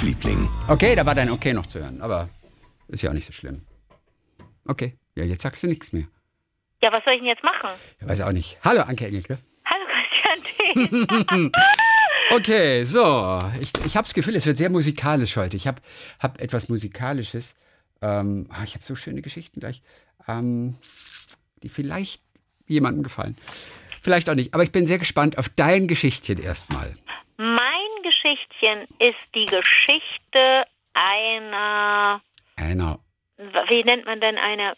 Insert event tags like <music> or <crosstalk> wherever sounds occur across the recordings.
Musikliebling. Okay, da war dein Okay noch zu hören, aber ist ja auch nicht so schlimm. Okay, ja, jetzt sagst du nichts mehr. Ja, was soll ich denn jetzt machen? Ich weiß auch nicht. Hallo, Anke Engelke. Hallo <laughs> Christian T. Okay, so. Ich, ich habe das Gefühl, es wird sehr musikalisch heute. Ich habe hab etwas Musikalisches. Ähm, ah, ich habe so schöne Geschichten gleich, ähm, die vielleicht jemandem gefallen. Vielleicht auch nicht. Aber ich bin sehr gespannt auf dein Geschichtchen erstmal. mein Geschichtchen ist die Geschichte einer, Einer wie nennt man denn eine?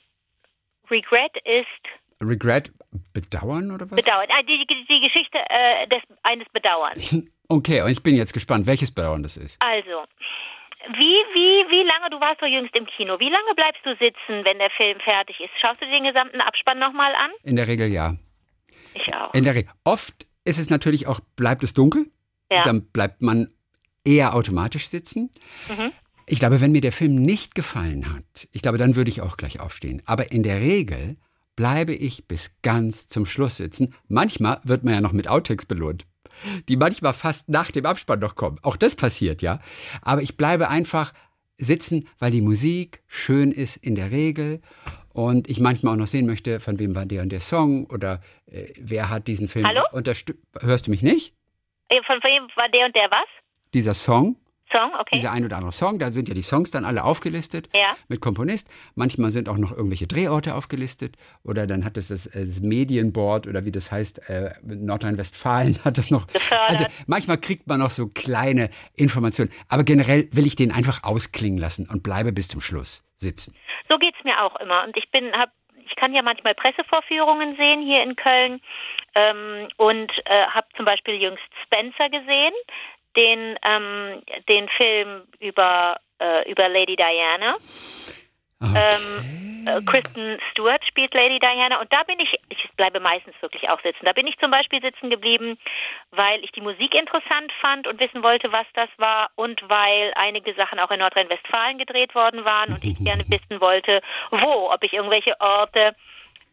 Regret ist Regret, Bedauern oder was? Bedauern. Ah, die, die, die Geschichte äh, des, eines Bedauerns. <laughs> Okay, und ich bin jetzt gespannt, welches Bedauern das ist. Also, wie, wie, wie lange, du warst doch jüngst im Kino, wie lange bleibst du sitzen, wenn der Film fertig ist? Schaust du dir den gesamten Abspann nochmal an? In der Regel ja. Ich auch. In der Regel. Oft ist es natürlich auch, bleibt es dunkel, Ja. dann bleibt man eher automatisch sitzen. Mhm. Ich glaube, wenn mir der Film nicht gefallen hat, ich glaube, dann würde ich auch gleich aufstehen. Aber in der Regel bleibe ich bis ganz zum Schluss sitzen. Manchmal wird man ja noch mit Outtakes belohnt, die manchmal fast nach dem Abspann noch kommen. Auch das passiert, ja. Aber ich bleibe einfach sitzen, weil die Musik schön ist in der Regel und ich manchmal auch noch sehen möchte, von wem war der und der Song oder äh, wer hat diesen Film Hallo? unterstützt. Hörst du mich nicht? Äh, Von wem war der und der was? Dieser Song, Song, okay. dieser ein oder andere Song, da sind ja die Songs dann alle aufgelistet Ja. mit Komponist. Manchmal sind auch noch irgendwelche Drehorte aufgelistet oder dann hat es das, äh, das Medienboard oder wie das heißt, äh, Nordrhein-Westfalen hat das noch. Gefördert. Also manchmal kriegt man noch so kleine Informationen. Aber generell will ich den einfach ausklingen lassen und bleibe bis zum Schluss sitzen. So geht's mir auch immer. Und ich bin, hab, ich kann ja manchmal Pressevorführungen sehen hier in Köln ähm, und äh, habe zum Beispiel jüngst Spencer gesehen, den ähm, den Film über äh, über Lady Diana. Ähm, äh, Kristen Stewart spielt Lady Diana und da bin ich, ich bleibe meistens wirklich auch sitzen. Da bin ich zum Beispiel sitzen geblieben, weil ich die Musik interessant fand und wissen wollte, was das war und weil einige Sachen auch in Nordrhein-Westfalen gedreht worden waren und ich gerne <laughs> wissen wollte, wo, ob ich irgendwelche Orte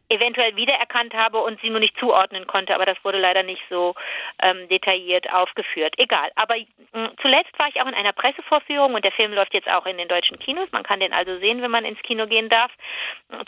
eventuell wiedererkannt habe und sie nur nicht zuordnen konnte, aber das wurde leider nicht so ähm, detailliert aufgeführt. Egal. Aber mh, zuletzt war ich auch in einer Pressevorführung und der Film läuft jetzt auch in den deutschen Kinos. Man kann den also sehen, wenn man ins Kino gehen darf.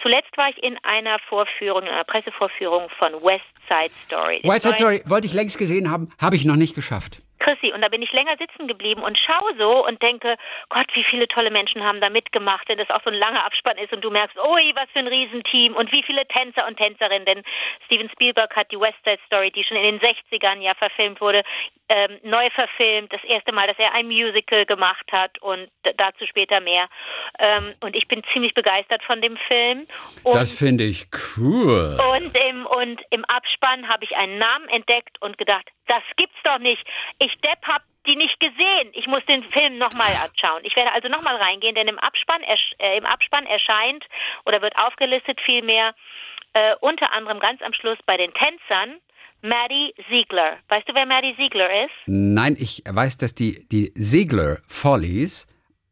Zuletzt war ich in einer Vorführung, in einer Pressevorführung von West Side Story. White Side Story wollte ich längst gesehen haben, habe ich noch nicht geschafft. Chrissy, und da bin ich länger sitzen geblieben und schaue so und denke, Gott, wie viele tolle Menschen haben da mitgemacht, denn das auch so ein langer Abspann ist und du merkst, ui, was für ein Riesenteam und wie viele Tänzer und Tänzerinnen, denn Steven Spielberg hat die West Side Story, die schon in den 60ern ja verfilmt wurde, ähm, neu verfilmt, das erste Mal, dass er ein Musical gemacht hat und dazu später mehr. Ähm, und ich bin ziemlich begeistert von dem Film. Und Das finde ich cool. und im, und im Abspann habe ich einen Namen entdeckt und gedacht, das gibt's doch nicht. Ich Depp hab die nicht gesehen. Ich muss den Film nochmal anschauen. Ich werde also nochmal reingehen, denn im Abspann, äh, im Abspann erscheint oder wird aufgelistet vielmehr äh, unter anderem ganz am Schluss bei den Tänzern Maddie Ziegler. Weißt du, wer Maddie Ziegler ist? Nein, ich weiß, dass die, die Ziegler Follies,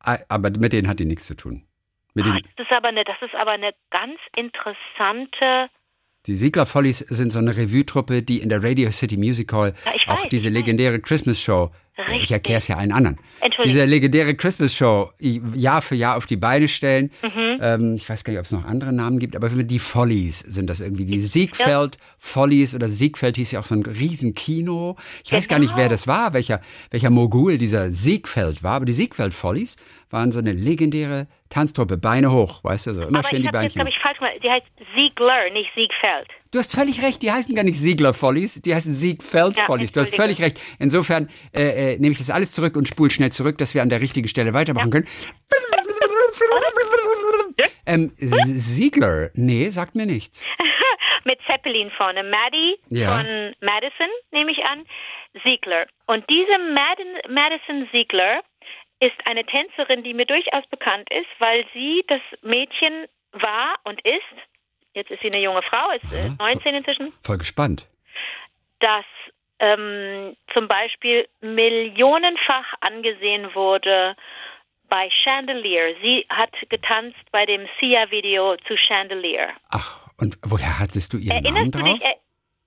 äh, aber mit denen hat die nichts zu tun. Mit Ah, Das ist aber eine, das ist aber eine ganz interessante. Die Ziegler Follies sind so eine Revue-Truppe, die in der Radio City Music Hall Ja, auch weiß, diese legendäre Christmas Show, Richtig. ich erkläre es ja allen anderen, diese legendäre Christmas Show Jahr für Jahr auf die Beine stellen. Mhm. Ähm, ich weiß gar nicht, ob es noch andere Namen gibt, aber die Follies sind das irgendwie. Die Siegfeld Follies oder Siegfeld hieß ja auch so ein Riesenkino. Ich weiß gar nicht, Genau. wer das war, welcher, welcher Mogul dieser Siegfeld war, aber die Siegfeld Follies waren so eine legendäre Tanztruppe, Beine hoch, weißt du, so immer aber schön ich die jetzt, Beinchen. glaube ich, falsch gemacht. Die heißt Ziegler, nicht Siegfeld. Du hast völlig recht, die heißen gar nicht Siegler Follies, die heißen Siegfeld Ja, Follies. Du hast völlig recht. Insofern äh, äh, nehme ich das alles zurück und spule schnell zurück, dass wir an der richtigen Stelle weitermachen können. Ähm, Siegler, nee, sagt mir nichts. <laughs> mit Zeppelin vorne. Maddie Ja. von Madison, nehme ich an, Ziegler. Und diese Madden, Madison Ziegler ist eine Tänzerin, die mir durchaus bekannt ist, weil sie das Mädchen war und ist, jetzt ist sie eine junge Frau, ist äh, Aha. 19 inzwischen, Voll gespannt. das ähm, zum Beispiel millionenfach angesehen wurde bei Chandelier. Sie hat getanzt bei dem Sia-Video zu Chandelier. Ach, und woher hattest du ihren Namen Erinnerst du drauf? dich?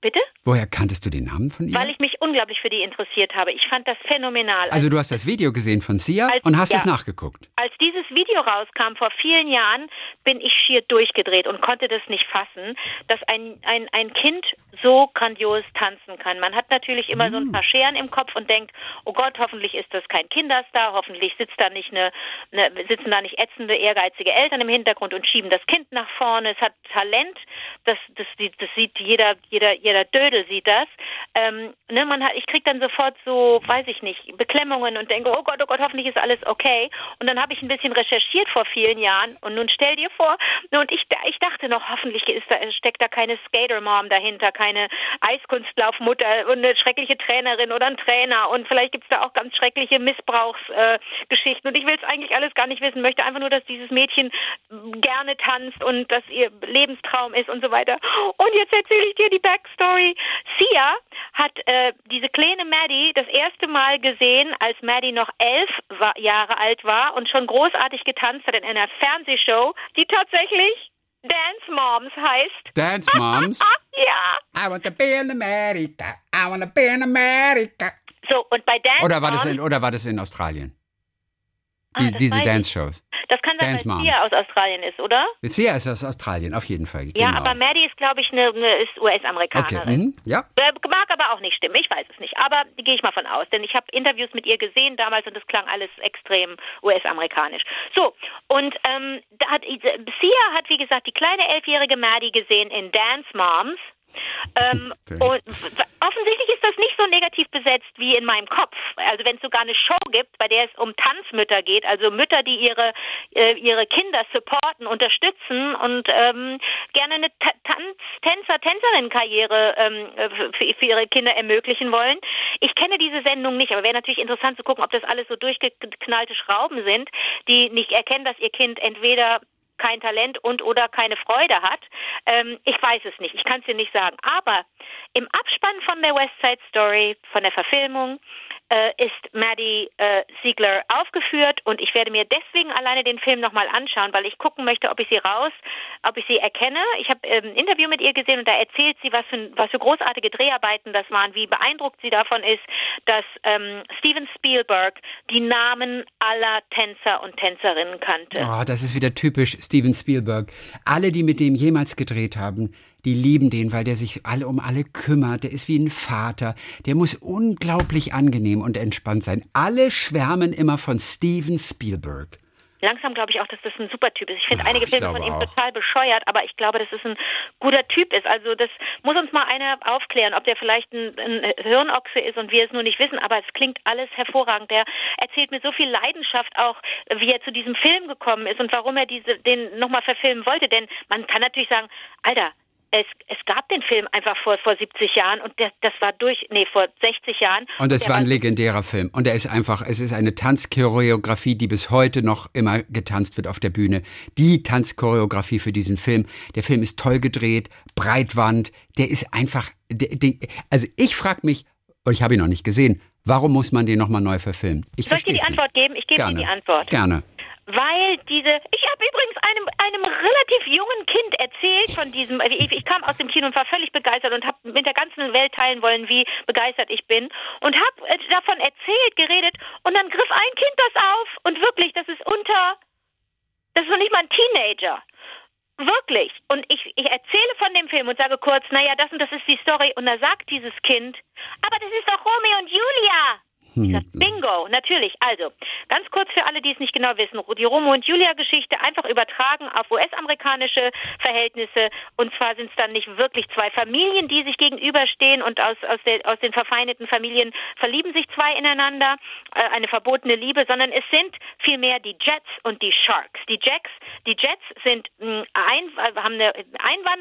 Bitte? Woher kanntest du den Namen von ihr? Weil ich mich unglaublich für die interessiert habe. Ich fand das phänomenal. Also du hast das Video gesehen von Sia Als- und hast ja. es nachgeguckt. Als dieses Video rauskam vor vielen Jahren, bin ich schier durchgedreht und konnte das nicht fassen, dass ein, ein, ein Kind so grandios tanzen kann. Man hat natürlich immer so ein paar Scheren im Kopf und denkt, oh Gott, hoffentlich ist das kein Kinderstar, hoffentlich sitzt da nicht eine, eine, sitzen da nicht ätzende, ehrgeizige Eltern im Hintergrund und schieben das Kind nach vorne. Es hat Talent, das, das, das sieht jeder, jeder, jeder Dödel sieht das. Ähm, ne, man hat, ich krieg dann sofort so, weiß ich nicht, Beklemmungen und denke, oh Gott, oh Gott, hoffentlich ist alles okay. Und dann habe ich ein bisschen recherchiert vor vielen Jahren und nun stell dir vor, und ich, ich dachte noch, hoffentlich ist da, steckt da keine Skater-Mom dahinter, keine Eiskunstlaufmutter und eine schreckliche Trainerin oder ein Trainer und vielleicht gibt's da auch ganz schreckliche Missbrauchsgeschichten äh, und ich will es eigentlich alles gar nicht wissen, möchte einfach nur, dass dieses Mädchen gerne tanzt und dass ihr Lebenstraum ist und so weiter. Und jetzt erzähle ich dir die Backstory. Sia hat äh, diese kleine Maddie das erste Mal gesehen, als Maddie noch elf wa- Jahre alt war und schon großartig getanzt hat in einer Fernsehshow, die tatsächlich Dance Moms heißt. Dance <laughs> Moms. ja. I want to be in America. I want to be in America. So, und bei Dance Oder war das Moms, in, oder war das in Australien? Ah, Die, das diese. Dance-Shows. das kann sein, Dance weil Moms. Sia aus Australien ist, oder? Sia ist aus Australien, auf jeden Fall. Ja, genau. aber Maddie ist, glaube ich, eine, eine ist Okay, US-Amerikanerin. mhm. ja. Äh, Mag aber auch nicht stimmen, ich weiß es nicht. Aber gehe ich mal von aus, denn ich habe Interviews mit ihr gesehen damals und es klang alles extrem US-amerikanisch. So, und ähm, da hat, Sia hat, wie gesagt, die kleine elfjährige Maddie gesehen in Dance Moms. Ähm, und offensichtlich ist das nicht so negativ besetzt wie in meinem Kopf. Also wenn es sogar eine Show gibt, bei der es um Tanzmütter geht, also Mütter, die ihre äh, ihre Kinder supporten, unterstützen und ähm, gerne eine Ta Tanz Tänzer Tänzerin-Karriere ähm, äh, für, für ihre Kinder ermöglichen wollen. Ich kenne diese Sendung nicht, aber wäre natürlich interessant zu gucken, ob das alles so durchgeknallte Schrauben sind, die nicht erkennen, dass ihr Kind entweder kein Talent und oder keine Freude hat. Ähm, ich weiß es nicht, ich kann es dir nicht sagen. Aber im Abspann von der West Side Story, von der Verfilmung, ist Maddie äh, Siegler aufgeführt und ich werde mir deswegen alleine den Film nochmal anschauen, weil ich gucken möchte, ob ich sie raus, ob ich sie erkenne. Ich habe ähm, ein Interview mit ihr gesehen und da erzählt sie, was für, was für großartige Dreharbeiten das waren, wie beeindruckt sie davon ist, dass ähm, Steven Spielberg die Namen aller Tänzer und Tänzerinnen kannte. Oh, das ist wieder typisch Steven Spielberg. Alle, die mit dem jemals gedreht haben, die lieben den, weil der sich alle um alle kümmert. Der ist wie ein Vater. Der muss unglaublich angenehm und entspannt sein. Alle schwärmen immer von Steven Spielberg. Langsam glaube ich auch, dass das ein super Typ ist. Ich finde einige Filme von ihm auch. total bescheuert, aber ich glaube, dass es ein guter Typ ist. Also das muss uns mal einer aufklären, ob der vielleicht ein, ein Hirnochse ist und wir es nur nicht wissen, aber es klingt alles hervorragend. Der erzählt mit so viel Leidenschaft auch, wie er zu diesem Film gekommen ist und warum er diese, den nochmal verfilmen wollte. Denn man kann natürlich sagen, Alter, es, es gab den Film einfach vor, vor 70 Jahren und das, das war durch, nee, vor 60 Jahren. Und es war ein legendärer Film. Und er ist einfach, es ist eine Tanzchoreografie, die bis heute noch immer getanzt wird auf der Bühne. Die Tanzchoreografie für diesen Film. Der Film ist toll gedreht, Breitwand. Der ist einfach, der, der, also ich frage mich, und ich habe ihn noch nicht gesehen, warum muss man den nochmal neu verfilmen? Ich Soll ich dir die Antwort nicht. geben? Ich gebe dir die Antwort. Gerne. Weil diese, ich habe übrigens einem, einem relativ jungen Kind erzählt von diesem, ich, ich kam aus dem Kino und war völlig begeistert und habe mit der ganzen Welt teilen wollen, wie begeistert ich bin und habe äh, davon erzählt, geredet und dann griff ein Kind das auf und wirklich, das ist unter, das ist noch nicht mal ein Teenager. Wirklich. Und ich, ich erzähle von dem Film und sage kurz, naja, das und das ist die Story. Und da sagt dieses Kind, aber das ist doch Romeo und Julia. Ich sag, Bingo, natürlich. Also, ganz kurz für alle, die es nicht genau wissen. Die Romeo und Julia-Geschichte einfach übertragen auf US-amerikanische Verhältnisse. Und zwar sind es dann nicht wirklich zwei Familien, die sich gegenüberstehen und aus, aus, der, aus den verfeindeten Familien verlieben sich zwei ineinander, äh, eine verbotene Liebe, sondern es sind vielmehr die Jets und die Sharks. Die Jets, die Jets sind mh, ein, äh, haben eine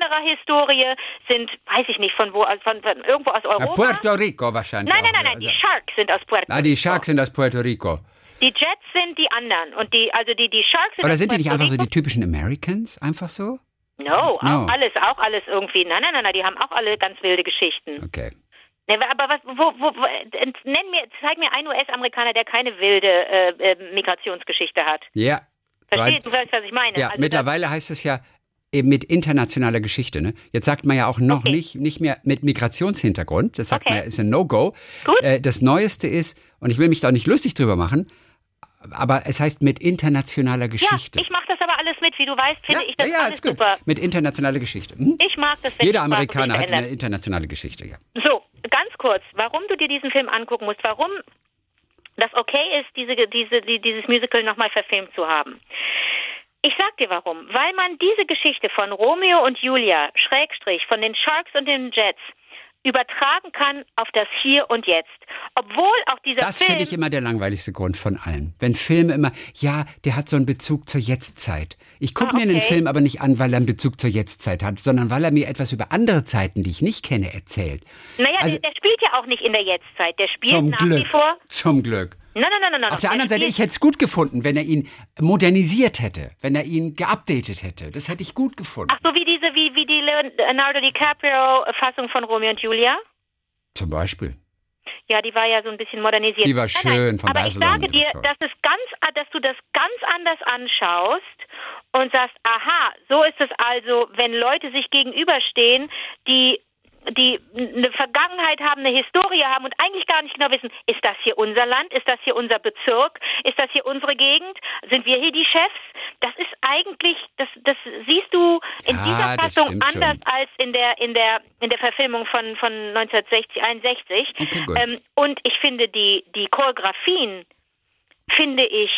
Einwandererhistorie, sind, weiß ich nicht, von wo, aus- von, von irgendwo aus Europa. Puerto Rico wahrscheinlich. Nein, nein, nein, nein, die Sharks sind aus Puerto Ah, die Sharks sind aus Puerto Rico. Die Jets sind die anderen und die, also die, die Sharks sind Oder sind die nicht Puerto einfach so Rico. die typischen Americans? Einfach so? No, auch No. alles, auch alles irgendwie. Nein, nein, nein, nein, die haben auch alle ganz wilde Geschichten. Okay. Ne, aber was, wo, wo, wo, nenn mir, zeig mir einen US-Amerikaner, der keine wilde äh, äh, Migrationsgeschichte hat. Ja. Verstehst right. du, weißt, was ich meine? Ja, Also mittlerweile heißt es ja eben mit internationaler Geschichte. Ne? Jetzt sagt man ja auch noch Okay. nicht, nicht mehr mit Migrationshintergrund. Das sagt Okay. man, ist ein No-Go. Gut. Äh, das Neueste ist, und ich will mich da nicht lustig drüber machen, aber es heißt mit internationaler Geschichte. Ja, ich mache das aber alles mit. Wie du weißt, finde ja, ich das ja, ja, alles ist gut. super. Mit internationaler Geschichte. Hm? Ich mag das, wenn Jeder Amerikaner hat eine internationale Geschichte, ja. So, ganz kurz, warum du dir diesen Film angucken musst, warum das okay ist, diese, diese, die, dieses Musical nochmal verfilmt zu haben. Ich sag dir warum. Weil man diese Geschichte von Romeo und Julia, Schrägstrich, von den Sharks und den Jets, übertragen kann auf das Hier und Jetzt. Obwohl auch dieser Das Film... finde ich immer der langweiligste Grund von allen. Wenn Filme immer, ja, der hat so einen Bezug zur Jetztzeit. Ich gucke Ah, mir einen okay. Film aber nicht an, weil er einen Bezug zur Jetztzeit hat, sondern weil er mir etwas über andere Zeiten, die ich nicht kenne, erzählt. naja, also- der, der spielt ja auch nicht in der Jetztzeit. Der spielt nach Glück. wie vor... Zum Glück. Nein, nein, nein, nein, nein. Auf der anderen Seite, ich hätte es gut gefunden, wenn er ihn modernisiert hätte, wenn er ihn geupdatet hätte. Das hätte ich gut gefunden. Ach so, wie diese, wie, wie die Leonardo DiCaprio-Fassung von Romeo und Julia? Zum Beispiel. Ja, die war ja so ein bisschen modernisiert. Die war Nein, nein, schön von Aber Basil ich sage dir, dass, es ganz, dass du das ganz anders anschaust und sagst, aha, so ist es also, wenn Leute sich gegenüberstehen, die die eine Vergangenheit haben, eine Historie haben und eigentlich gar nicht genau wissen, ist das hier unser Land, ist das hier unser Bezirk, ist das hier unsere Gegend, sind wir hier die Chefs? Das ist eigentlich, das, das siehst du in Ja, dieser Fassung stimmt schon. anders als in der in der in der Verfilmung von von 1960 61. Okay. Ähm, und ich finde die die Choreografien finde ich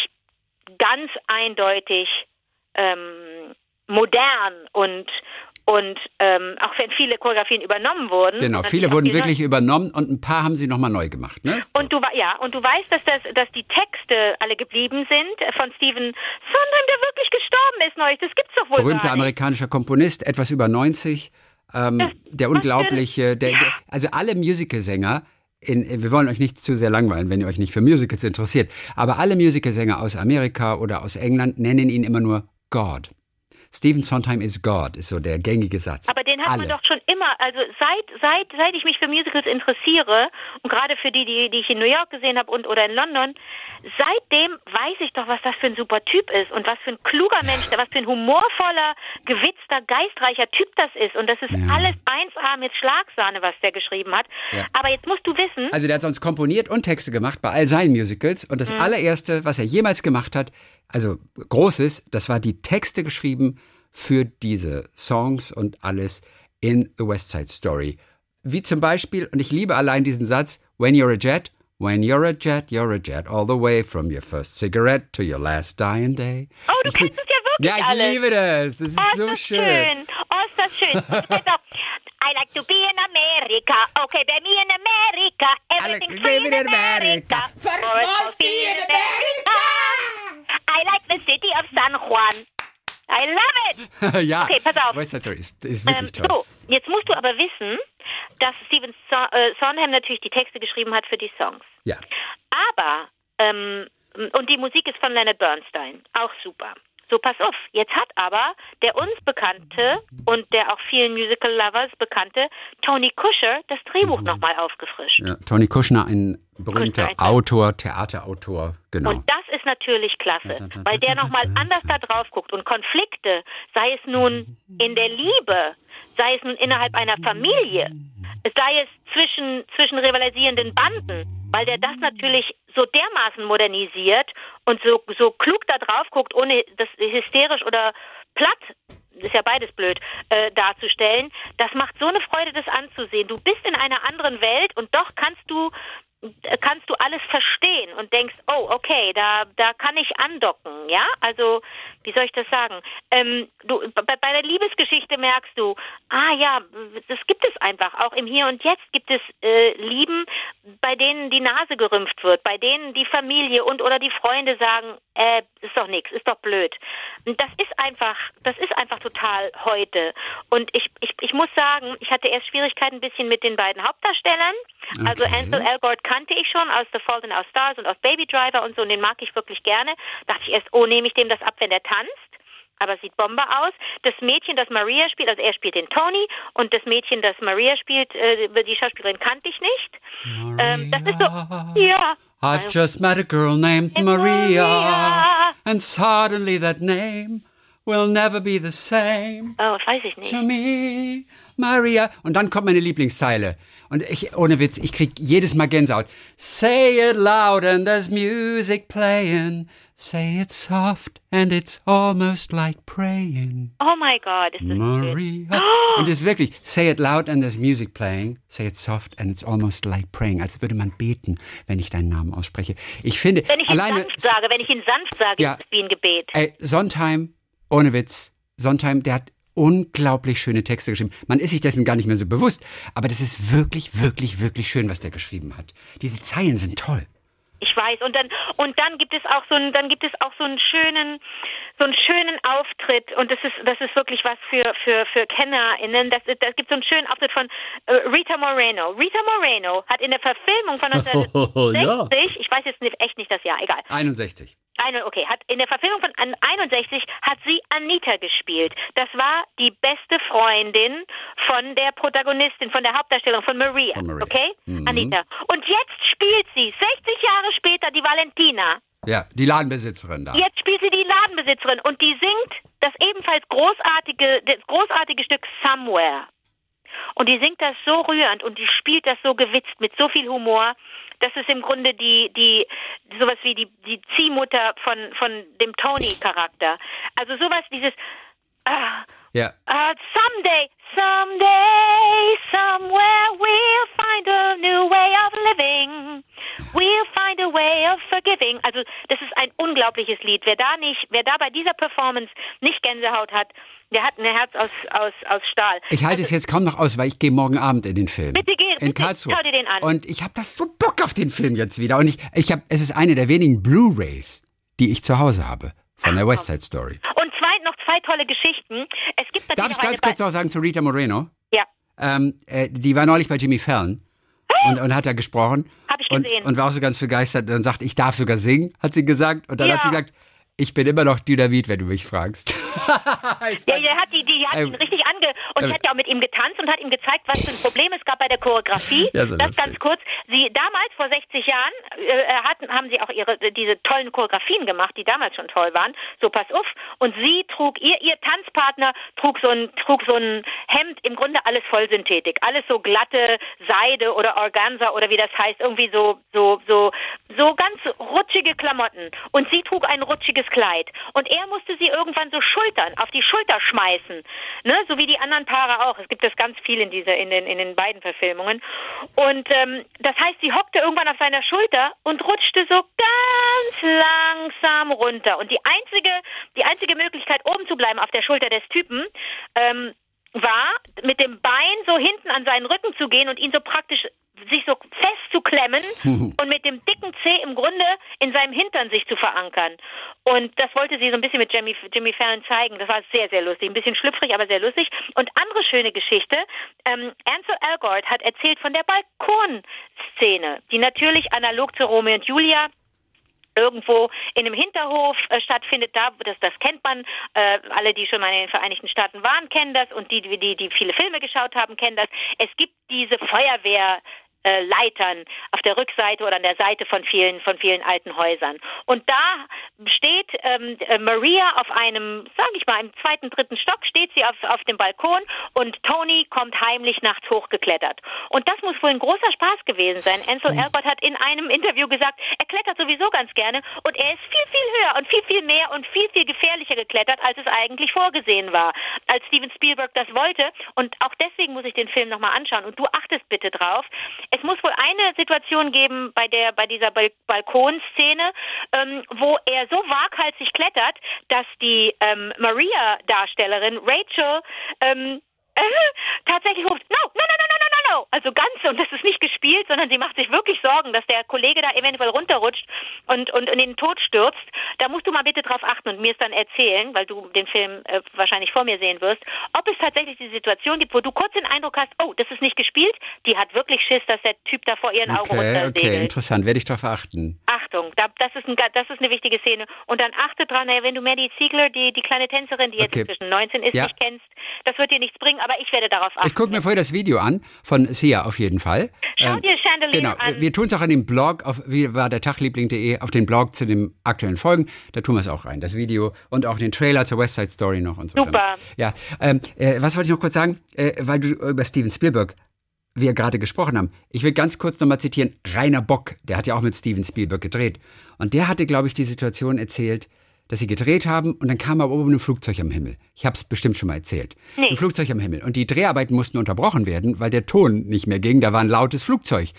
ganz eindeutig ähm, modern und und ähm, auch wenn viele Choreografien übernommen wurden. Genau, viele wurden wirklich übernommen und ein paar haben sie nochmal neu gemacht. Ne? So. und du ja, und du weißt, dass das, dass die Texte alle geblieben sind von Stephen Sondheim, der wirklich gestorben ist neulich. Das gibt's doch wohl Berühmter amerikanischer Komponist, etwas über 90. Ähm, der unglaubliche, der, der, also alle Musicalsänger, in, wir wollen euch nicht zu sehr langweilen, wenn ihr euch nicht für Musicals interessiert, aber alle Musicalsänger aus Amerika oder aus England nennen ihn immer nur God. Stephen Sondheim is God, ist so der gängige Satz. Aber den hat alle. man doch schon immer, also seit seit seit ich mich für Musicals interessiere und gerade für die, die, die ich in New York gesehen habe und oder in London, seitdem weiß ich doch, was das für ein super Typ ist und was für ein kluger Mensch, was für ein humorvoller, gewitzter, geistreicher Typ das ist und das ist Ja. alles 1A mit Schlagsahne, was der geschrieben hat. Ja. Aber jetzt musst du wissen, Also der hat sonst komponiert und Texte gemacht bei all seinen Musicals. Und das Mhm. allererste, was er jemals gemacht hat, also Großes, das war die Texte geschrieben für diese Songs und alles in The West Side Story. Wie zum Beispiel, und ich liebe allein diesen Satz, When you're a jet, when you're a jet, you're a jet, all the way from your first cigarette to your last dying day. oh, du Ich kennst es ja wirklich Ja, ich alles. liebe das. Das ist Oh, so das schön. schön. Oh, ist das schön. I like to be in America. Okay, bei mir in America. Everything's to free in America. America. For a For a small small fee fee in in America. I like the city of San Juan. I love it. <laughs> ja, Okay, pass auf. West Side Story ist, ist Ähm, wirklich toll. so, jetzt musst du aber wissen, dass Stephen so äh, Sondheim natürlich die Texte geschrieben hat für die Songs. Ja. Aber, ähm, und die Musik ist von Leonard Bernstein, auch super. So, pass auf, jetzt hat aber der uns bekannte und der auch vielen Musical-Lovers bekannte Tony Kusher das Drehbuch Mhm. nochmal aufgefrischt. Ja, Tony Kushner, ein berühmter Ghostwriter. Autor, Theaterautor, genau. Und das ist natürlich klasse, Da, da, da, weil der nochmal anders da drauf guckt. Und Konflikte, sei es nun in der Liebe, sei es nun innerhalb einer Familie, sei es zwischen, zwischen rivalisierenden Banden, weil der das natürlich so dermaßen modernisiert und so, so klug da drauf guckt, ohne das hysterisch oder platt ist ja beides blöd, äh, darzustellen. Das macht so eine Freude, das anzusehen. Du bist in einer anderen Welt und doch kannst du kannst du alles verstehen und denkst, oh, okay, da, da kann ich andocken, ja? Also, wie soll ich das sagen? Ähm, du, bei, bei der Liebesgeschichte merkst du, ah ja, das gibt es einfach. Auch im Hier und Jetzt gibt es äh, Lieben, bei denen die Nase gerümpft wird, bei denen die Familie und oder die Freunde sagen, äh, ist doch nichts, ist doch blöd. Das ist einfach, das ist einfach total heute. Und ich, ich, ich muss sagen, ich hatte erst Schwierigkeiten ein bisschen mit den beiden Hauptdarstellern. Also Okay. Ansel Elgort kannte ich schon aus The Fault in Our Stars und aus Baby Driver und so, und den mag ich wirklich gerne. Dachte ich erst, oh, nehme ich dem das ab, wenn der tanzt? Aber sieht Bombe aus. Das Mädchen, das Maria spielt, also er spielt den Tony und das Mädchen, das Maria spielt, äh, die Schauspielerin kannte ich nicht. Ähm, das ist so, ja. I've just met a girl named Maria. Maria, and suddenly that name will never be the same. Oh, weiß ich nicht. To me, Maria. Und dann kommt meine Lieblingszeile. Und ich, ohne Witz, ich krieg jedes Mal Gänsehaut. Say it loud and there's music playing. Say it soft and it's almost like praying. Oh my God, ist das. Maria. <gasps> Und es ist wirklich, say it loud and there's music playing. Say it soft and it's almost like praying. Als würde man beten, wenn ich deinen Namen ausspreche. Ich finde, Wenn ich ihn alleine. sanft sage, wenn ich ihn sanft sage, Ja. ist es wie ein Gebet. Ey, Sondheim, ohne Witz, Sondheim, der hat unglaublich schöne Texte geschrieben. Man ist sich dessen gar nicht mehr so bewusst, aber das ist wirklich, wirklich, wirklich schön, was der geschrieben hat. Diese Zeilen sind toll. Ich weiß. Und dann und dann gibt es auch so einen, dann gibt es auch so einen schönen, so einen schönen Auftritt. Und das ist das ist wirklich was für für für KennerInnen. Das, das gibt so einen schönen Auftritt von äh, Rita Moreno. Rita Moreno hat in der Verfilmung von <laughs> 1960, ich weiß jetzt nicht, echt nicht das Jahr, egal. 61. Eine, okay, hat in der Verfilmung von an- 61 hat sie Anita gespielt. Das war die beste Freundin von der Protagonistin, von der Hauptdarstellerin von Maria. Von Maria. Okay? Mhm. Anita. Und jetzt spielt sie 60 Jahre später die Valentina. Ja, die Ladenbesitzerin da. Jetzt spielt sie die Ladenbesitzerin und die singt das ebenfalls großartige, das großartige Stück Somewhere. Und die singt das so rührend und die spielt das so gewitzt mit so viel Humor. Das ist im Grunde die, die, sowas wie die, die Ziehmutter von, von dem Tony-Charakter. Also sowas, dieses, ah, Ja. Uh, someday, someday, somewhere we'll find a new way of living. We'll find a way of forgiving. Also das ist ein unglaubliches Lied. Wer da nicht, wer da bei dieser Performance nicht Gänsehaut hat, der hat ein Herz aus aus aus Stahl. Ich halte also, es jetzt kaum noch aus, weil ich gehe morgen Abend in den Film. Bitte geh, in bitte, Karlsruhe. schau dir den an. Und ich habe das so Bock auf den Film jetzt wieder. Und ich, ich habe, es ist eine der wenigen Blu-rays, die ich zu Hause habe von der West Side Story. Und zwei, noch zwei tolle Geschichten. Es gibt Darf ich ganz kurz noch sagen zu Rita Moreno? Ja, Ähm, äh, die war neulich bei Jimmy Fallon und, und hat da gesprochen. Hab ich und, gesehen. und war auch so ganz begeistert. Dann sagt, ich darf sogar singen, hat sie gesagt. Und dann Ja. hat sie gesagt, ich bin immer noch Dynamit, wenn du mich fragst. <laughs> Ja, die hat, die, die hat Ähm, ihn richtig ange... Und ähm, hat ja auch mit ihm getanzt und hat ihm gezeigt, was für ein Problem es gab bei der Choreografie. Ja, so das ganz kurz. Sie damals, vor 60 Jahren, äh, hatten, haben sie auch ihre diese tollen Choreografien gemacht, die damals schon toll waren. So, pass auf. Und sie trug, ihr, ihr Tanzpartner trug so ein, trug so ein Hemd, im Grunde alles Vollsynthetik. Alles so glatte Seide oder Organza oder wie das heißt. Irgendwie so, so, so, so ganz rutschige Klamotten. Und sie trug ein rutschiges Kleid. Und er musste sie irgendwann so schultern, auf die Schulter schmeißen. Ne? So wie die anderen Paare auch. Es gibt das ganz viel in dieser, in den, in den beiden Verfilmungen. Und ähm, das heißt, sie hockte irgendwann auf seiner Schulter und rutschte so ganz langsam runter. Und die einzige, die einzige Möglichkeit, oben zu bleiben auf der Schulter des Typen, ähm, war, mit dem Bein so hinten an seinen Rücken zu gehen und ihn so praktisch sich so festzuklemmen <laughs> und mit dem dicken Zeh im Grunde in seinem Hintern sich zu verankern. Und das wollte sie so ein bisschen mit Jimmy, Jimmy Fallon zeigen. Das war sehr, sehr lustig. Ein bisschen schlüpfrig, aber sehr lustig. Und andere schöne Geschichte. Ähm, Ansel Elgort hat erzählt von der Balkonszene, die natürlich analog zu Romeo und Julia irgendwo in einem Hinterhof äh, stattfindet, da das, das kennt man. Äh, alle, die schon mal in den Vereinigten Staaten waren, kennen das und die, die, die viele Filme geschaut haben, kennen das. Es gibt diese Feuerwehr äh, Leitern auf der Rückseite oder an der Seite von vielen von vielen alten Häusern. Und da steht ähm, äh, Maria auf einem, sage ich mal, im zweiten, dritten Stock steht sie auf, auf dem Balkon und Tony kommt heimlich nachts hochgeklettert. Und das muss wohl ein großer Spaß gewesen sein. Ansel Elgort hat in einem Interview gesagt, er klettert sowieso ganz gerne und er ist viel, viel höher und viel, viel mehr und viel, viel gefährlicher geklettert, als es eigentlich vorgesehen war, als Steven Spielberg das wollte. Und auch deswegen muss ich den Film nochmal anschauen. Und du achtest bitte drauf. Es muss wohl eine Situation geben bei der bei dieser Bal Balkonszene, ähm, wo er so waghalsig klettert, dass die ähm, Maria-Darstellerin Rachel ähm, äh, <laughs> tatsächlich ruft, no, no, no, no, no, no, no, no. Also ganz, und das ist nicht gespielt, sondern sie macht sich wirklich Sorgen, dass der Kollege da eventuell runterrutscht und, und in den Tod stürzt. Da musst du mal bitte drauf achten und mir es dann erzählen, weil du den Film äh, wahrscheinlich vor mir sehen wirst, ob es tatsächlich die Situation gibt, wo du kurz den Eindruck hast, oh, das ist nicht gespielt, die hat wirklich Schiss, dass der Typ da vor ihren Augen Okay, runtersegelt. okay, interessant. Werde ich darauf achten. Achtung, da, das, ist ein, das ist eine wichtige Szene. Und dann achte dran, naja, wenn du Maddie Ziegler, die, die kleine Tänzerin, die jetzt Okay. inzwischen 19 ist, Ja. nicht kennst, das wird dir nichts bringen. aber ich werde darauf achten. Ich gucke mir vorher das Video an von Sia auf jeden Fall. Schau ähm, dir Chandelier genau. an. Wir tun es auch an dem Blog, auf wie war der Tagliebling.de, auf den Blog zu den aktuellen Folgen. Da tun wir es auch rein, das Video und auch den Trailer zur West Side Story noch und so. Super. Ja, ähm, äh, was wollte ich noch kurz sagen, äh, weil du über Steven Spielberg wir gerade gesprochen haben. Ich will ganz kurz nochmal zitieren, Rainer Bock, der hat ja auch mit Steven Spielberg gedreht. Und der hatte, glaube ich, die Situation erzählt, dass sie gedreht haben und dann kam aber oben ein Flugzeug am Himmel. Ich habe es bestimmt schon mal erzählt. Nee. Ein Flugzeug am Himmel. Und die Dreharbeiten mussten unterbrochen werden, weil der Ton nicht mehr ging. Da war ein lautes Flugzeug.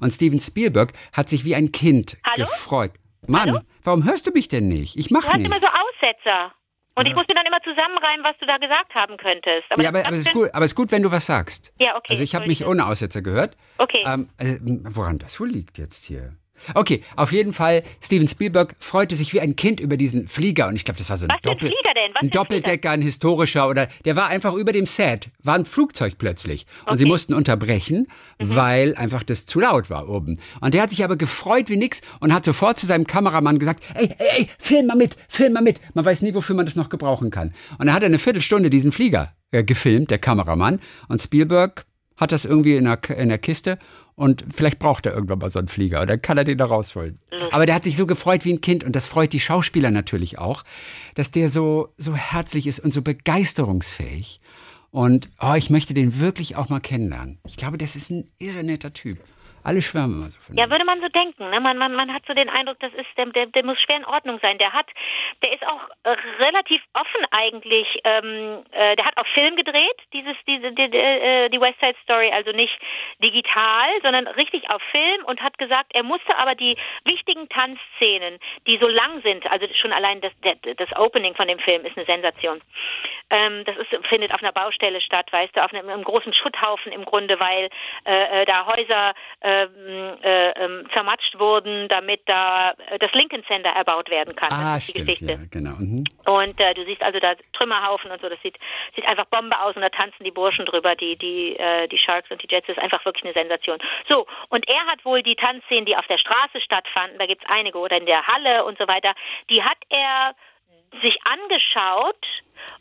Und Steven Spielberg hat sich wie ein Kind Hallo? gefreut. Mann, Hallo? warum hörst du mich denn nicht? Ich mache nicht. Du hast immer so Aussetzer. Und ich muss mir dann immer zusammenreimen, was du da gesagt haben könntest. Aber ja, aber, aber es ist gut, aber es ist gut, wenn du was sagst. Ja, okay. Also ich habe mich ohne Aussetzer gehört. Okay. Ähm, also, woran das wohl liegt jetzt hier? Okay, auf jeden Fall, Steven Spielberg freute sich wie ein Kind über diesen Flieger und ich glaube, das war so ein, Doppel ein Doppeldecker, ein historischer oder der war einfach über dem Set, war ein Flugzeug plötzlich und okay. sie mussten unterbrechen, mhm. weil einfach das zu laut war oben. Und der hat sich aber gefreut wie nix und hat sofort zu seinem Kameramann gesagt, ey, ey, ey, film mal mit, film mal mit. Man weiß nie, wofür man das noch gebrauchen kann. Und er hat eine Viertelstunde diesen Flieger äh, gefilmt, der Kameramann und Spielberg hat das irgendwie in der, in der Kiste und vielleicht braucht er irgendwann mal so einen Flieger und dann kann er den da rausholen. Aber der hat sich so gefreut wie ein Kind und das freut die Schauspieler natürlich auch, dass der so, so herzlich ist und so begeisterungsfähig. Und oh, ich möchte den wirklich auch mal kennenlernen. Ich glaube, das ist ein irre netter Typ. Alle schwärmen immer so von Ja, würde man so denken. Ne? Man, man, man hat so den Eindruck, das ist, der, der, der muss schwer in Ordnung sein. Der hat, der ist auch äh, relativ offen eigentlich. Ähm, äh, der hat auch Film gedreht, dieses, diese, die, die, äh, die West Side Story, also nicht digital, sondern richtig auf Film und hat gesagt, er musste aber die wichtigen Tanzszenen, die so lang sind, also schon allein das, das Opening von dem Film ist eine Sensation. Ähm, das ist, findet auf einer Baustelle statt, weißt du, auf einem, einem großen Schutthaufen im Grunde, weil äh, äh da Häuser äh, ähm, äh, äh, zermatscht wurden, damit da äh, das Lincoln Center erbaut werden kann. Ah, stimmt, Geschichte. Ja, genau. Mhm. Und äh, du siehst also da Trümmerhaufen und so, das sieht, sieht einfach Bombe aus und da tanzen die Burschen drüber, die, die, äh, die Sharks und die Jets, das ist einfach wirklich eine Sensation. So, und er hat wohl die Tanzszenen, die auf der Straße stattfanden, da gibt es einige, oder in der Halle und so weiter, die hat er sich angeschaut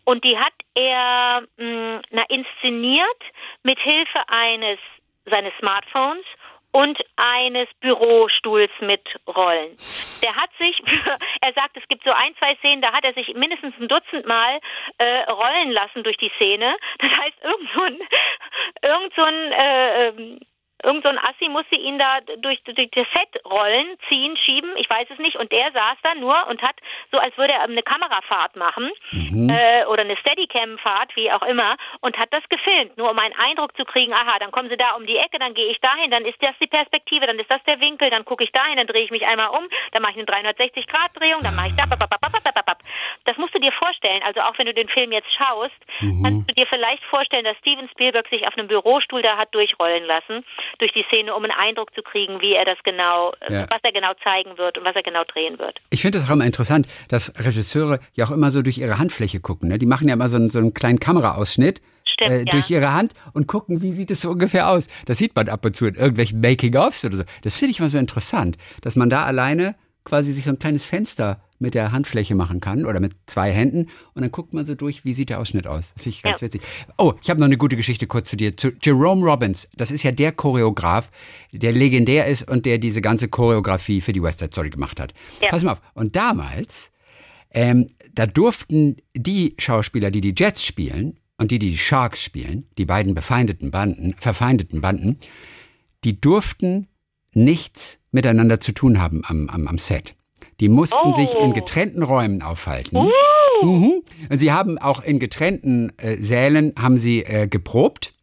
und die hat er mh, mm, na, inszeniert mit Hilfe eines seines Smartphones und eines Bürostuhls mit Rollen. Der hat sich, <laughs> er sagt, es gibt so ein, zwei Szenen, da hat er sich mindestens ein Dutzend Mal äh, rollen lassen durch die Szene. Das heißt, irgend so ein, <laughs> irgend so ein äh, ähm, Irgend so ein Assi musste ihn da durch, durch das Set rollen, ziehen, schieben, ich weiß es nicht. Und der saß da nur und hat so, als würde er eine Kamerafahrt machen mhm. äh, oder eine Steadicam-Fahrt, wie auch immer, und hat das gefilmt, nur um einen Eindruck zu kriegen, aha, dann kommen sie da um die Ecke, dann gehe ich dahin, dann ist das die Perspektive, dann ist das der Winkel, dann gucke ich dahin, dann drehe ich mich einmal um, dann mache ich eine 360-Grad-Drehung, dann mache ich da, das musst du dir vorstellen. Also auch wenn du den Film jetzt schaust, mhm. kannst du dir vielleicht vorstellen, dass Steven Spielberg sich auf einem Bürostuhl da hat durchrollen lassen durch die Szene, um einen Eindruck zu kriegen, wie er das genau, ja. was er genau zeigen wird und was er genau drehen wird. Ich finde das auch immer interessant, dass Regisseure ja auch immer so durch ihre Handfläche gucken. Ne? Die machen ja immer so einen, so einen kleinen Kameraausschnitt. Stimmt, äh, durch ihre Hand und gucken, wie sieht es so ungefähr aus. Das sieht man ab und zu in irgendwelchen Making-ofs oder so. Das finde ich immer so interessant, dass man da alleine quasi sich so ein kleines Fenster mit der Handfläche machen kann oder mit zwei Händen und dann guckt man so durch, wie sieht der Ausschnitt aus. Finde ich ganz ja. witzig. Oh, ich habe noch eine gute Geschichte kurz zu dir. Zu Jerome Robbins, das ist ja der Choreograf, der legendär ist und der diese ganze Choreografie für die West Side Story gemacht hat. Ja. Pass mal auf. Und damals, ähm, da durften die Schauspieler, die die Jets spielen und die, die die Sharks spielen, die beiden befeindeten Banden, verfeindeten Banden, die durften nichts miteinander zu tun haben am, am, am Set. Die mussten oh. sich in getrennten Räumen aufhalten. Uh. Mhm. Und sie haben auch in getrennten äh, Sälen haben sie äh, geprobt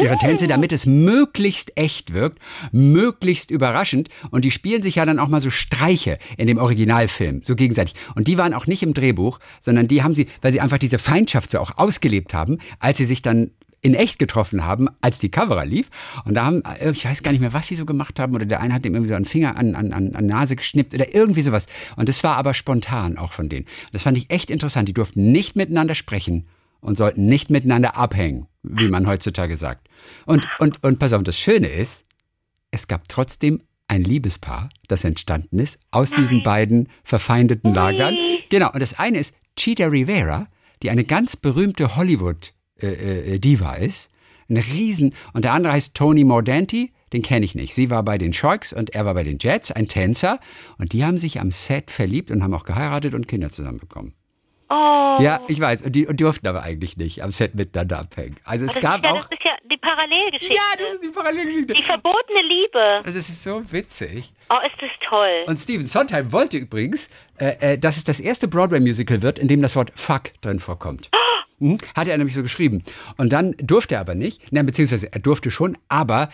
ihre Tänze, damit es möglichst echt wirkt, möglichst überraschend. Und die spielen sich ja dann auch mal so Streiche in dem Originalfilm, so gegenseitig. Und die waren auch nicht im Drehbuch, sondern die haben sie, weil sie einfach diese Feindschaft so auch ausgelebt haben, als sie sich dann in echt getroffen haben, als die Kamera lief. Und da haben, äh, ich weiß gar nicht mehr, was sie so gemacht haben, oder der eine hat ihm irgendwie so einen Finger an, an, an, Nase geschnippt oder irgendwie sowas. Und das war aber spontan auch von denen. Das fand ich echt interessant. Die durften nicht miteinander sprechen und sollten nicht miteinander abhängen, wie man heutzutage sagt. Und, und, und pass auf, das Schöne ist, es gab trotzdem ein Liebespaar, das entstanden ist aus diesen beiden verfeindeten Lagern. Genau, und das eine ist Cheetah Rivera, die eine ganz berühmte Hollywood äh, äh, Diva ist. Eine Riesen. Und der andere heißt Tony Mordanti, den kenne ich nicht. Sie war bei den Sharks und er war bei den Jets, ein Tänzer. Und die haben sich am Set verliebt und haben auch geheiratet und Kinder zusammenbekommen. Oh. Ja, ich weiß. Und die und durften aber eigentlich nicht am Set miteinander abhängen. Also es gab ja, auch. Das ist ja die Parallelgeschichte. Ja, das ist die Parallelgeschichte. die verbotene Liebe. Also es ist so witzig. Oh, ist das toll. Und Stephen Sondheim wollte übrigens, äh, äh, dass es das erste Broadway-Musical wird, in dem das Wort Fuck drin vorkommt. Mhm. Hat er nämlich so geschrieben. Und dann durfte er aber nicht, na, beziehungsweise er durfte schon, aber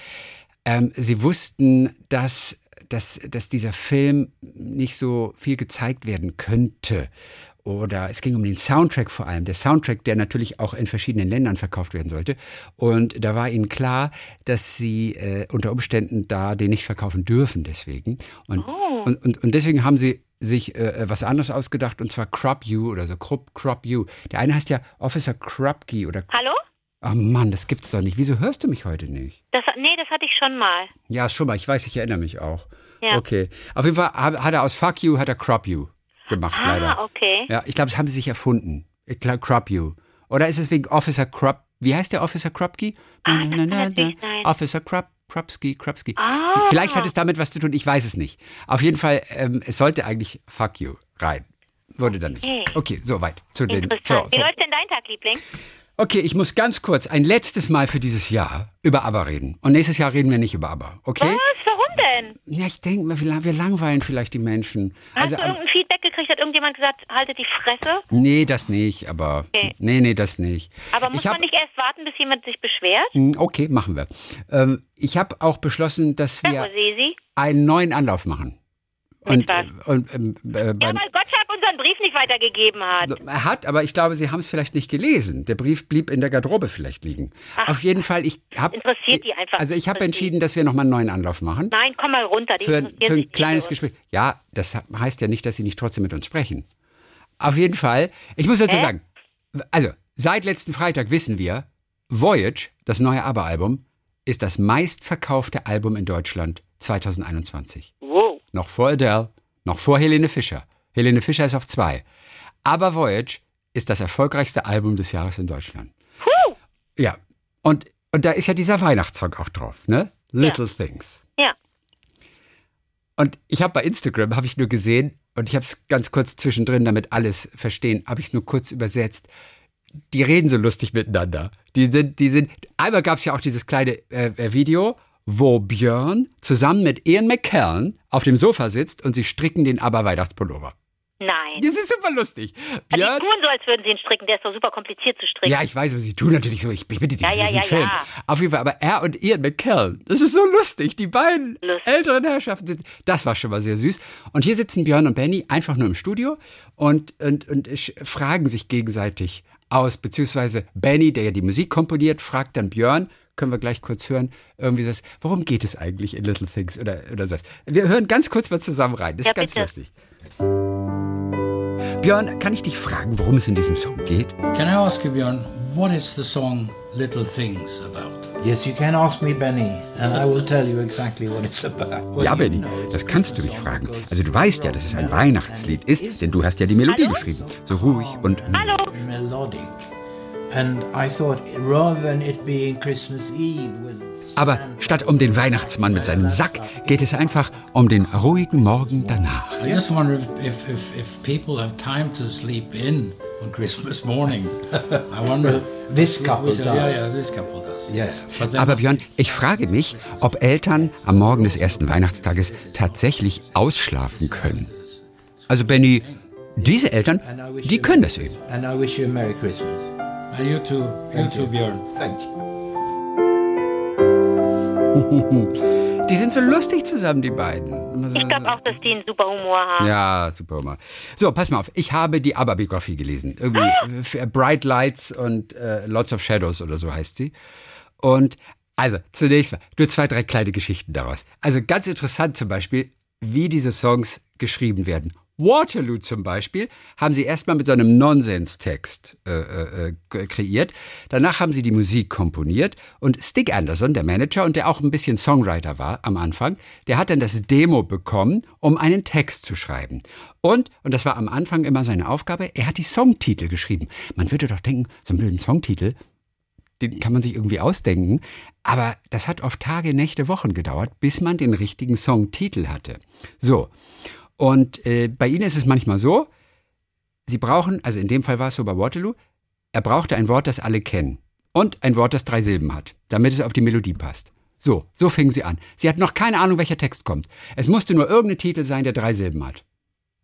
ähm, sie wussten, dass, dass, dass dieser Film nicht so viel gezeigt werden könnte. Oder es ging um den Soundtrack vor allem. Der Soundtrack, der natürlich auch in verschiedenen Ländern verkauft werden sollte. Und da war ihnen klar, dass sie äh, unter Umständen da den nicht verkaufen dürfen deswegen. Und, Oh. und, und, und deswegen haben sie sich äh, was anderes ausgedacht und zwar Crop You oder so, Crop, Crop You. Der eine heißt ja Officer Krupke oder. Hallo? Oh Mann, das gibt's doch nicht. Wieso hörst du mich heute nicht? Das, nee, das hatte ich schon mal. Ja, schon mal. Ich weiß, ich erinnere mich auch. Ja. Okay. Auf jeden Fall hat hat er aus Fuck You, hat er Crop You gemacht, leider. Ah, okay. Ja, ich glaube, das haben sie sich erfunden. Crop You. Oder ist es wegen Officer Crop? Wie heißt der Officer Krupke? Ah. Officer Krup, Krupski, Krupski. Ah. Vielleicht hat es damit was zu tun, ich weiß es nicht. Auf jeden Fall, ähm, es sollte eigentlich Fuck You rein. Wurde dann nicht. Okay. Okay, soweit zu den. So, so. Wie läuft denn dein Tag, Liebling? Okay, ich muss ganz kurz ein letztes Mal für dieses Jahr über ABBA reden. Und nächstes Jahr reden wir nicht über ABBA, okay? Was? Warum denn? Ja, ich denke mal, wir lang- wir langweilen vielleicht die Menschen. Hast Also, du irgendein Feedback irgendjemand gesagt, haltet die Fresse? nee, das nicht, aber. Okay. Nee, nee, das nicht. Aber muss hab, man nicht erst warten, bis jemand sich beschwert? Mm, Okay, machen wir. Ähm, ich habe auch beschlossen, dass wir einen neuen Anlauf machen. Und, äh, und ähm, äh, Ja, weil Gottschalk unseren Brief nicht weitergegeben hat. er hat, aber ich glaube, Sie haben es vielleicht nicht gelesen. Der Brief blieb in der Garderobe vielleicht liegen. Ach, Auf jeden Fall, ich habe. interessiert die einfach Also ich habe entschieden, dass wir nochmal einen neuen Anlauf machen. Nein, komm mal runter. Die für, für ein kleines. Gespräch. Ja, das heißt ja nicht, dass Sie nicht trotzdem mit uns sprechen. Auf jeden Fall, ich muss dazu Hä? sagen, also seit letzten Freitag wissen wir, Voyage, das neue ABBA-Album, ist das meistverkaufte Album in Deutschland 2021. Wow. Noch vor Adele, noch vor Helene Fischer. Helene Fischer ist auf zwei. Aber Voyage ist das erfolgreichste Album des Jahres in Deutschland. Puh. Ja, und, und da ist ja dieser Weihnachtssong auch drauf, ne? Little Things. Ja. Und ich habe bei Instagram, habe ich nur gesehen, und ich habe es ganz kurz zwischendrin, damit alles verstehen, habe ich es nur kurz übersetzt. Die reden so lustig miteinander. Die sind, die sind. Einmal gab es ja auch dieses kleine äh, äh, Video, wo Björn zusammen mit Ian McKellen auf dem Sofa sitzt und sie stricken den Aber-Weihnachtspullover. Nein. Das ist super lustig. Also die Björn, tun so, als würden sie ihn stricken. Der ist doch super kompliziert zu stricken. ja, ich weiß, aber sie tun natürlich so. Ich, ich bitte dich, Ja, das ja, ist ein ja, Film. ja. Auf jeden Fall, aber er und Ian McKellen, das ist so lustig. Die beiden Lustig. älteren Herrschaften sind, das war schon mal sehr süß. Und hier sitzen Björn und Benny einfach nur im Studio und, und, und fragen sich gegenseitig aus, beziehungsweise Benny, der ja die Musik komponiert, fragt dann Björn, können wir gleich kurz hören, irgendwie das, worum geht es eigentlich in Little Things oder, oder sowas. Wir hören ganz kurz mal zusammen rein, das Ja, ist ganz bitte. lustig. Björn, kann ich dich fragen, worum es in diesem Song geht? Can I ask you, Björn, what is the song Little Things about? Yes, you can ask me, Benny, and I will tell you exactly what it's about. Well, Ja, Benny, das kannst du mich fragen. Also du weißt ja, dass es ein Weihnachtslied ist, denn du hast ja die Melodie Hallo? geschrieben. So ruhig und... Hallo. melodic. Aber statt um den Weihnachtsmann mit seinem Sack geht es einfach um den ruhigen Morgen danach. I just wonder if, if, if, if people have time to sleep in on Christmas morning. I wonder. this couple Yeah, does. yeah, this couple does. Yes. But then Aber Björn, ich frage mich, ob Eltern am Morgen des ersten Weihnachtstages tatsächlich ausschlafen können. Also Benny, diese Eltern, die können das eben. And I wish you a Merry Christmas. And you too, you too, Björn. Thank you. <laughs> Die sind so lustig zusammen, die beiden. Ich glaube auch, dass die einen super Humor haben. Ja, super Humor. So, pass mal auf. Ich habe die ABBA-Biografie gelesen. Irgendwie Ah! äh, Bright Lights und äh, Lots of Shadows oder so heißt sie. Und also, zunächst mal, nur zwei, drei kleine Geschichten daraus. Also ganz interessant zum Beispiel, wie diese Songs geschrieben werden. Waterloo zum Beispiel haben sie erstmal mit so einem Nonsenstext äh, äh, äh, kreiert. Danach haben sie die Musik komponiert und Stig Anderson, der Manager und der auch ein bisschen Songwriter war am Anfang, der hat dann das Demo bekommen, um einen Text zu schreiben. Und, und das war am Anfang immer seine Aufgabe, er hat die Songtitel geschrieben. Man würde doch denken, so einen blöden Songtitel, den kann man sich irgendwie ausdenken. Aber das hat oft Tage, Nächte, Wochen gedauert, bis man den richtigen Songtitel hatte. So. Und äh, bei Ihnen ist es manchmal so, Sie brauchen, also in dem Fall war es so bei Waterloo, er brauchte ein Wort, das alle kennen. Und ein Wort, das drei Silben hat, damit es auf die Melodie passt. So, so fingen sie an. Sie hat noch keine Ahnung, welcher Text kommt. Es musste nur irgendein Titel sein, der drei Silben hat.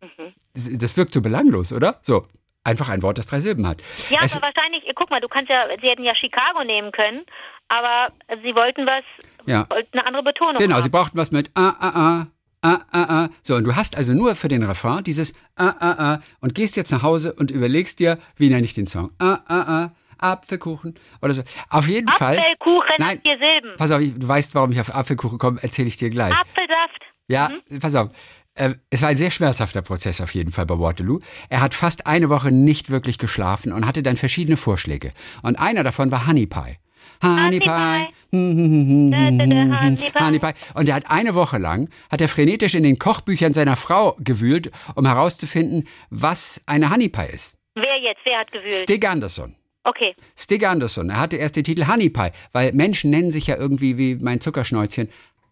Mhm. Das, das, wirkt so belanglos, oder? So, einfach ein Wort, das drei Silben hat. Ja, es, aber wahrscheinlich, guck mal, du kannst ja, sie hätten ja Chicago nehmen können, aber sie wollten was, ja. wollten eine andere Betonung. Genau, haben. sie brauchten was mit ah, ah, ah, ah, ah, ah. So, und du hast also nur für den Refrain dieses ah, ah, ah und gehst jetzt nach Hause und überlegst dir, wie nenne ich den Song? Ah, ah, ah. Apfelkuchen oder so. Auf jeden Apfelkuchen Fall. Apfelkuchen nein, vier Silben. Pass auf, du weißt, warum ich auf Apfelkuchen komme, erzähle ich dir gleich. Apfelsaft. Ja, mhm. pass auf. Äh, es war ein sehr schmerzhafter Prozess auf jeden Fall bei Waterloo. Er hat fast eine Woche nicht wirklich geschlafen und hatte dann verschiedene Vorschläge. Und einer davon war Honey Pie. Honey Pie. Honey Pie. Und er hat eine Woche lang, hat er frenetisch in den Kochbüchern seiner Frau gewühlt, um herauszufinden, was eine Honey Pie ist. Wer jetzt? Wer hat gewühlt? Stig Anderson. Okay. Stig Anderson. Er hatte erst den Titel Honey Pie, weil Menschen nennen sich ja irgendwie wie mein Zuckerschnäuzchen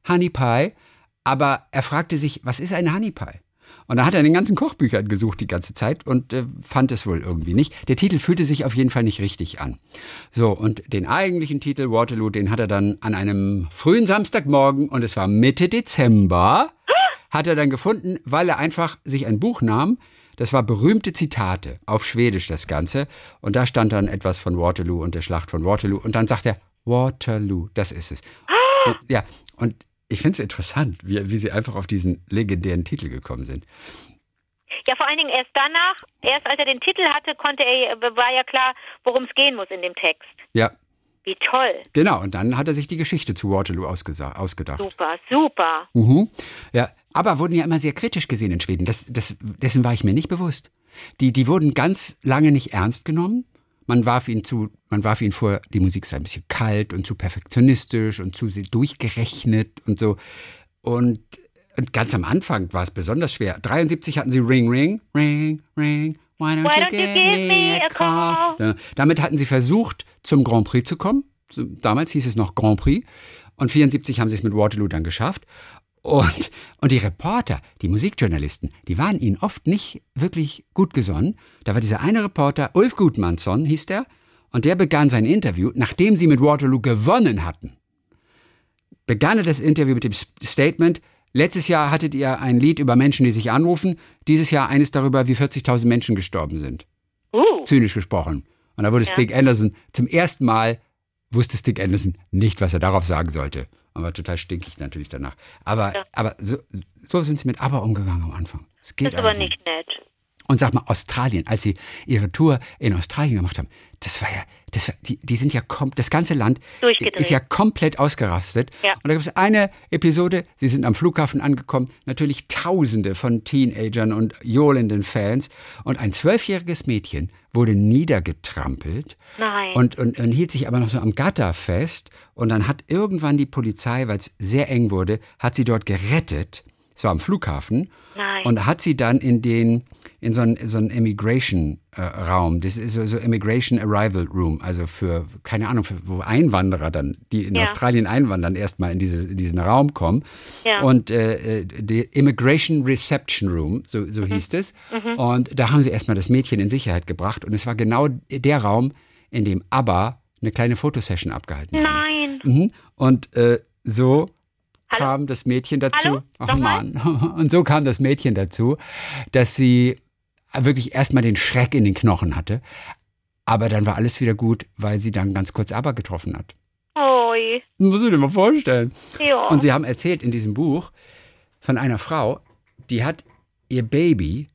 Honey Pie. Aber er fragte sich, was ist eine Honey Pie? Und dann hat er in den ganzen Kochbüchern gesucht die ganze Zeit und äh, fand es wohl irgendwie nicht. Der Titel fühlte sich auf jeden Fall nicht richtig an. So, und den eigentlichen Titel Waterloo, den hat er dann an einem frühen Samstagmorgen, und es war Mitte Dezember, hat er dann gefunden, weil er einfach sich ein Buch nahm, das war berühmte Zitate, auf Schwedisch das Ganze. Und da stand dann etwas von Waterloo und der Schlacht von Waterloo. Und dann sagt er, Waterloo, das ist es. Und, ja, und ich finde es interessant, wie, wie sie einfach auf diesen legendären Titel gekommen sind. Ja, vor allen Dingen erst danach, erst als er den Titel hatte, konnte er, war ja klar, worum es gehen muss in dem Text. Ja. Wie toll. Genau, und dann hat er sich die Geschichte zu Waterloo ausgedacht. Super, super. Mhm. Ja, aber wurden ja immer sehr kritisch gesehen in Schweden. Das, das, dessen war ich mir nicht bewusst. Die, die wurden ganz lange nicht ernst genommen. Man warf ihnen zu, man warf ihnen vor, die Musik sei ein bisschen kalt und zu perfektionistisch und zu durchgerechnet und so. Und, und ganz am Anfang war es besonders schwer. 73 hatten sie Ring, Ring, Ring, Ring. Why don't, Why you, don't give you, give me a call? call? Damit hatten sie versucht, zum Grand Prix zu kommen. Damals hieß es noch Grand Prix. Und 74 haben sie es mit Waterloo dann geschafft. Und, und die Reporter, die Musikjournalisten, die waren ihnen oft nicht wirklich gut gesonnen. Da war dieser eine Reporter, Ulf Gudmansson hieß der, und der begann sein Interview, nachdem sie mit Waterloo gewonnen hatten. Begann er das Interview mit dem Statement, letztes Jahr hattet ihr ein Lied über Menschen, die sich anrufen, dieses Jahr eines darüber, wie 40.000 Menschen gestorben sind. Uh. Zynisch gesprochen. Und da wurde ja. Stig Anderson zum ersten Mal, wusste Stig Anderson nicht, was er darauf sagen sollte und war total stinkig natürlich danach. Aber, ja. aber so, so, sind sie mit Aber umgegangen am Anfang. Es geht das ist aber nicht nett. Und sag mal, Australien, als sie ihre Tour in Australien gemacht haben, das war ja, das war, die, die sind ja, kom das ganze Land ist ja komplett ausgerastet. Ja. Und da gibt es eine Episode, sie sind am Flughafen angekommen, natürlich Tausende von Teenagern und johlenden Fans. Und ein zwölfjähriges Mädchen wurde niedergetrampelt Nein. Und, und, und hielt sich aber noch so am Gatter fest. Und dann hat irgendwann die Polizei, weil es sehr eng wurde, hat sie dort gerettet. Es war am Flughafen. Nein. Und hat sie dann in den in so einen so Immigration-Raum, äh, das ist so, so Immigration Arrival Room, also für, keine Ahnung, für, wo Einwanderer dann, die in ja. Australien einwandern, erstmal in, diese, in diesen Raum kommen. Ja. Und äh, die Immigration Reception Room, so, so mhm. hieß es. Mhm. Und da haben sie erstmal das Mädchen in Sicherheit gebracht. Und es war genau der Raum, in dem ABBA eine kleine Fotosession abgehalten hat. Nein. Mhm. Und äh, so Hallo? kam das Mädchen dazu. Ach Mann. <laughs> Und so kam das Mädchen dazu, dass sie wirklich erstmal den Schreck in den Knochen hatte. Aber dann war alles wieder gut, weil sie dann ganz kurz aber getroffen hat. Oi. Muss ich dir mal vorstellen. Ja. Und sie haben erzählt in diesem Buch von einer Frau, die hat ihr Baby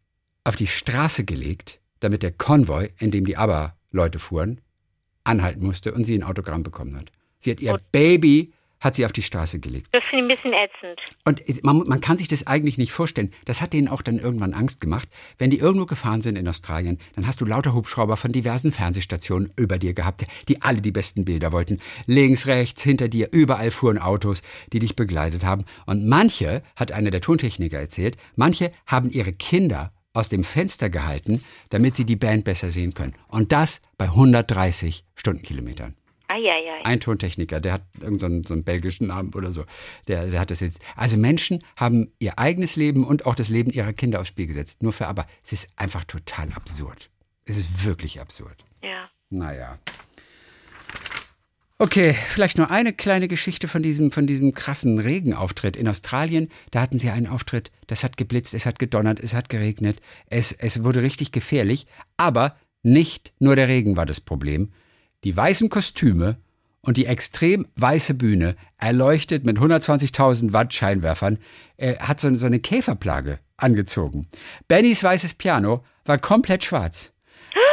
auf die Straße gelegt, damit der Konvoi, in dem die Aber-Leute fuhren, anhalten musste und sie ein Autogramm bekommen hat. Sie hat ihr oh. Baby hat sie auf die Straße gelegt. Das finde ich ein bisschen ätzend. Und man, man, kann sich das eigentlich nicht vorstellen. Das hat denen auch dann irgendwann Angst gemacht. Wenn die irgendwo gefahren sind in Australien, dann hast du lauter Hubschrauber von diversen Fernsehstationen über dir gehabt, die alle die besten Bilder wollten. Links, rechts, hinter dir, überall fuhren Autos, die dich begleitet haben. Und manche, hat einer der Tontechniker erzählt, manche haben ihre Kinder aus dem Fenster gehalten, damit sie die Band besser sehen können. Und das bei 130 Stundenkilometern. Eieiei. Ein Tontechniker, der hat irgendeinen so, so einen belgischen Namen oder so. Der, der hat das jetzt. Also Menschen haben ihr eigenes Leben und auch das Leben ihrer Kinder aufs Spiel gesetzt. Nur für aber. Es ist einfach total absurd. Es ist wirklich absurd. Ja. Naja. Okay, vielleicht nur eine kleine Geschichte von diesem, von diesem krassen Regenauftritt. In Australien, da hatten sie einen Auftritt, das hat geblitzt, es hat gedonnert, es hat geregnet, es, es wurde richtig gefährlich, aber nicht nur der Regen war das Problem. Die weißen Kostüme und die extrem weiße Bühne, erleuchtet mit 120.000 Watt Scheinwerfern, äh, hat so, so eine Käferplage angezogen. Bennys weißes Piano war komplett schwarz.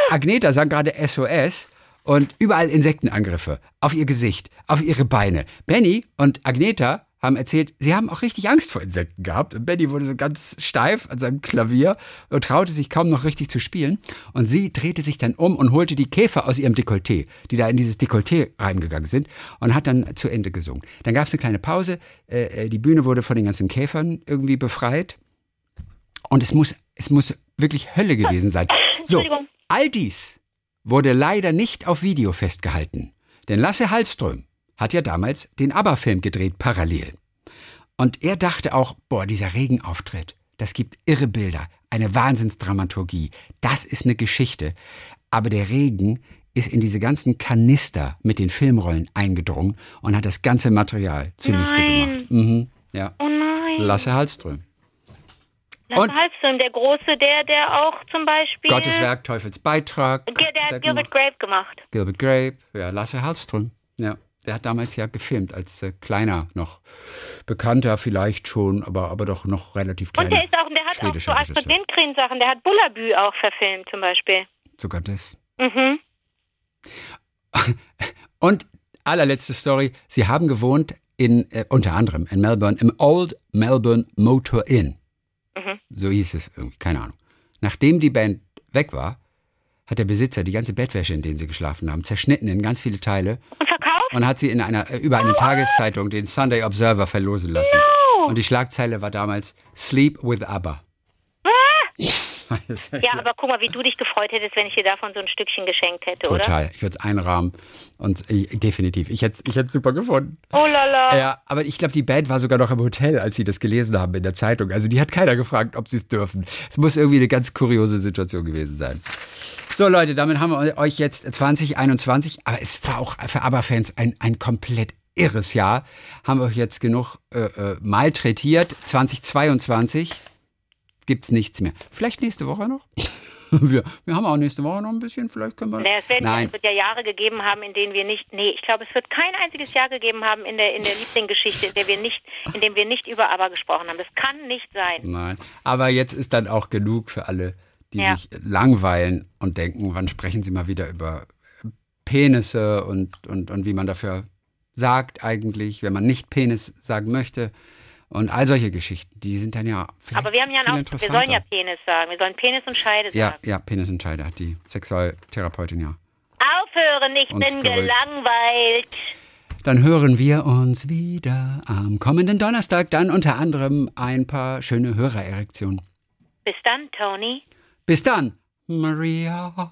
Agneta sang gerade SOS und überall Insektenangriffe auf ihr Gesicht, auf ihre Beine. Benny und Agneta haben erzählt, sie haben auch richtig Angst vor Insekten gehabt. Und Benny wurde so ganz steif an seinem Klavier und traute sich kaum noch richtig zu spielen. Und sie drehte sich dann um und holte die Käfer aus ihrem Dekolleté, die da in dieses Dekolleté reingegangen sind, und hat dann zu Ende gesungen. Dann gab es eine kleine Pause. Äh, die Bühne wurde von den ganzen Käfern irgendwie befreit. Und es muss, es muss wirklich Hölle gewesen sein. <laughs> So, all dies wurde leider nicht auf Video festgehalten. Denn Lasse Hallström hat ja damals den ABBA-Film gedreht, parallel. Und er dachte auch, boah, dieser Regenauftritt, das gibt irre Bilder, eine Wahnsinnsdramaturgie, das ist eine Geschichte. Aber der Regen ist in diese ganzen Kanister mit den Filmrollen eingedrungen und hat das ganze Material zunichte Nein. gemacht. Mhm, ja. Oh nein. Lasse Hallström. Lasse Und- Hallström, der Große, der, der auch zum Beispiel. Gottes Werk, Teufels Beitrag. Der, der hat er hat Gilbert gemacht. Grape gemacht. Gilbert Grape, ja, Lasse Hallström. Ja, der hat damals ja gefilmt, als äh, kleiner noch. Bekannter vielleicht schon, aber, aber doch noch relativ Und der kleiner. ist auch, der hat auch so Astrid. Lindgren Sachen. Der hat Bullabü auch verfilmt zum Beispiel. Sogar das. Mhm. <laughs> Und allerletzte Story, sie haben gewohnt in, äh, unter anderem in Melbourne, im Old Melbourne Motor Inn. Mhm. So hieß es irgendwie, keine Ahnung. Nachdem die Band weg war, hat der Besitzer die ganze Bettwäsche, in denen sie geschlafen haben, zerschnitten in ganz viele Teile Und? Und hat sie in einer, äh, über eine Tageszeitung, den Sunday Observer, verlosen lassen. Und die Schlagzeile war damals Sleep with ABBA. <laughs> Ja, aber guck mal, wie du dich gefreut hättest, wenn ich dir davon so ein Stückchen geschenkt hätte, oder? Total. Ich würde es einrahmen. Und äh, definitiv. Ich hätte es ich super gefunden. Oh la la. Ja, aber ich glaube, die Band war sogar noch im Hotel, als sie das gelesen haben in der Zeitung. Also die hat keiner gefragt, ob sie es dürfen. Es muss irgendwie eine ganz kuriose Situation gewesen sein. So Leute, damit haben wir euch jetzt 2021, aber es war auch für ABBA-Fans ein, ein komplett irres Jahr. Haben wir euch jetzt genug äh, äh, malträtiert. 2022 gibt's nichts mehr. Vielleicht nächste Woche noch? <laughs> Wir, wir haben auch nächste Woche noch ein bisschen, vielleicht können wir. Naja, es, werden, Nein, es wird ja Jahre gegeben haben, in denen wir nicht, nee, ich glaube, es wird kein einziges Jahr gegeben haben in der, in der Lieblingsgeschichte, in der wir nicht, in dem wir nicht über ABBA gesprochen haben. Das kann nicht sein. Nein, aber jetzt ist dann auch genug für alle, die Ja. sich langweilen und denken, wann sprechen sie mal wieder über Penisse und, und, und wie man dafür sagt eigentlich, wenn man nicht Penis sagen möchte. Und all solche Geschichten, die sind dann ja Aber wir haben ja noch, wir sollen ja Penis sagen. Wir sollen Penis und Scheide ja, sagen. ja, Penisentscheider hat die Sexualtherapeutin ja. Aufhören, ich bin gerückt. gelangweilt. Dann hören wir uns wieder am kommenden Donnerstag, dann unter anderem ein paar schöne Hörererektionen. Bis dann, Tony. Bis dann, Maria.